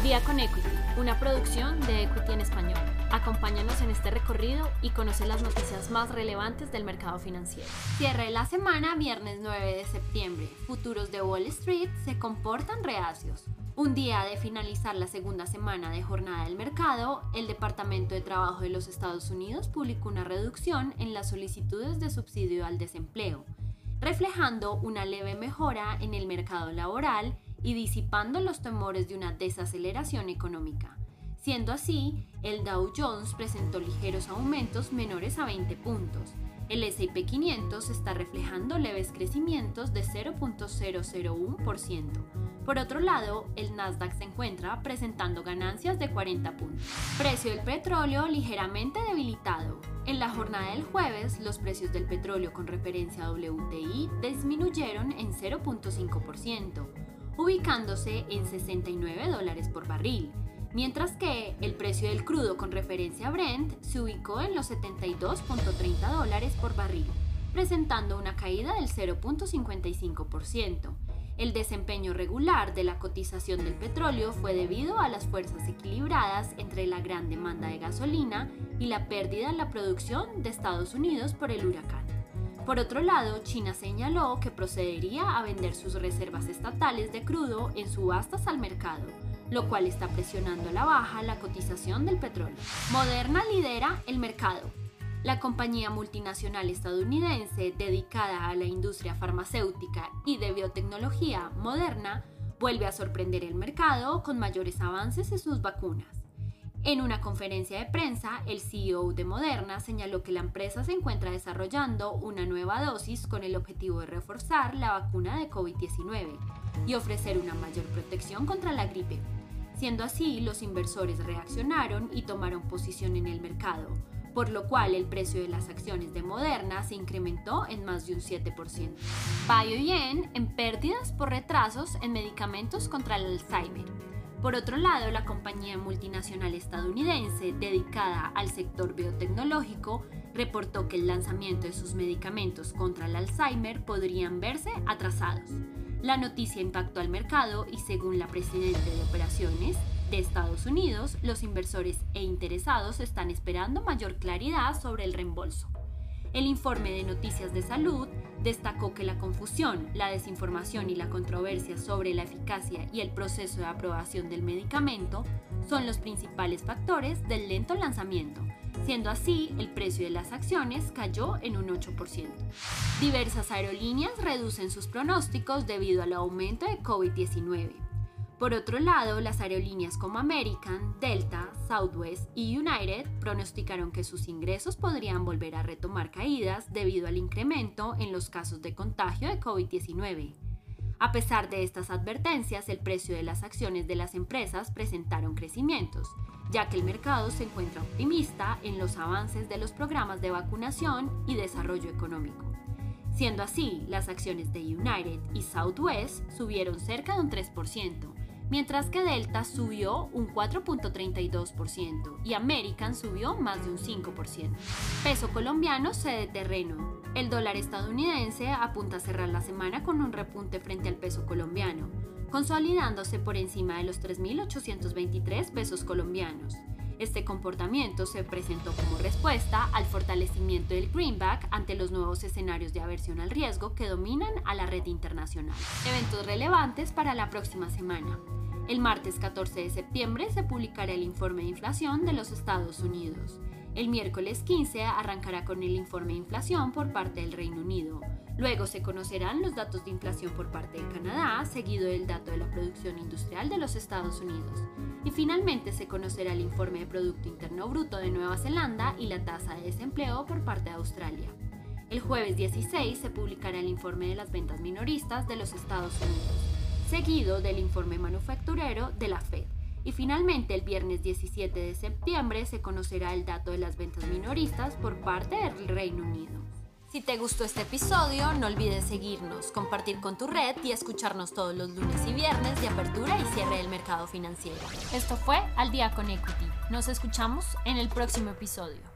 Al día con Equity, una producción de Equity en español. Acompáñanos en este recorrido y conoce las noticias más relevantes del mercado financiero. Cierre la semana, viernes 9 de septiembre. Futuros de Wall Street se comportan reacios. Un día de finalizar la segunda semana de jornada del mercado, el Departamento de Trabajo de los Estados Unidos publicó una reducción en las solicitudes de subsidio al desempleo, reflejando una leve mejora en el mercado laboral y disipando los temores de una desaceleración económica. Siendo así, el Dow Jones presentó ligeros aumentos menores a 20 puntos. El S&P 500 está reflejando leves crecimientos de 0.001%. Por otro lado, el Nasdaq se encuentra presentando ganancias de 40 puntos. Precio del petróleo ligeramente debilitado. En la jornada del jueves, los precios del petróleo con referencia a WTI disminuyeron en 0.5%, ubicándose en 69 dólares por barril mientras que el precio del crudo con referencia a Brent se ubicó en los 72.30 dólares por barril, presentando una caída del 0.55%. El desempeño regular de la cotización del petróleo fue debido a las fuerzas equilibradas entre la gran demanda de gasolina y la pérdida en la producción de Estados Unidos por el huracán. Por otro lado, China señaló que procedería a vender sus reservas estatales de crudo en subastas al mercado, lo cual está presionando a la baja la cotización del petróleo. Moderna lidera el mercado. La compañía multinacional estadounidense dedicada a la industria farmacéutica y de biotecnología Moderna vuelve a sorprender el mercado con mayores avances en sus vacunas. En una conferencia de prensa, el CEO de Moderna señaló que la empresa se encuentra desarrollando una nueva dosis con el objetivo de reforzar la vacuna de COVID-19 y ofrecer una mayor protección contra la gripe. Siendo así, los inversores reaccionaron y tomaron posición en el mercado, por lo cual el precio de las acciones de Moderna se incrementó en más de un 7%. Biogen en pérdidas por retrasos en medicamentos contra el Alzheimer. Por otro lado, la compañía multinacional estadounidense dedicada al sector biotecnológico reportó que el lanzamiento de sus medicamentos contra el Alzheimer podrían verse atrasados. La noticia impactó al mercado y según la presidenta de operaciones de Estados Unidos, los inversores e interesados están esperando mayor claridad sobre el reembolso. El informe de Noticias de Salud destacó que la confusión, la desinformación y la controversia sobre la eficacia y el proceso de aprobación del medicamento son los principales factores del lento lanzamiento, Siendo así, el precio de las acciones cayó en un 8%. Diversas aerolíneas reducen sus pronósticos debido al aumento de COVID-19. Por otro lado, las aerolíneas como American, Delta, Southwest y United pronosticaron que sus ingresos podrían volver a retomar caídas debido al incremento en los casos de contagio de COVID-19. A pesar de estas advertencias, el precio de las acciones de las empresas presentaron crecimientos, ya que el mercado se encuentra optimista en los avances de los programas de vacunación y desarrollo económico. Siendo así, las acciones de United y Southwest subieron cerca de un 3%, mientras que Delta subió un 4.32% y American subió más de un 5%. Peso colombiano cede terreno. El dólar estadounidense apunta a cerrar la semana con un repunte frente al peso colombiano, consolidándose por encima de los 3.823 pesos colombianos. Este comportamiento se presentó como respuesta al fortalecimiento del greenback ante los nuevos escenarios de aversión al riesgo que dominan a la red internacional. Eventos relevantes para la próxima semana. El martes 14 de septiembre se publicará el informe de inflación de los Estados Unidos. El miércoles 15 arrancará con el informe de inflación por parte del Reino Unido. Luego se conocerán los datos de inflación por parte de Canadá, seguido del dato de la producción industrial de los Estados Unidos. Y finalmente se conocerá el informe de Producto Interno Bruto de Nueva Zelanda y la tasa de desempleo por parte de Australia. El jueves 16 se publicará el informe de las ventas minoristas de los Estados Unidos seguido del informe manufacturero de la Fed. Y finalmente el viernes 17 de septiembre se conocerá el dato de las ventas minoristas por parte del Reino Unido. Si te gustó este episodio, no olvides seguirnos, compartir con tu red y escucharnos todos los lunes y viernes de apertura y cierre del mercado financiero. Esto fue Al Día con Equity. Nos escuchamos en el próximo episodio.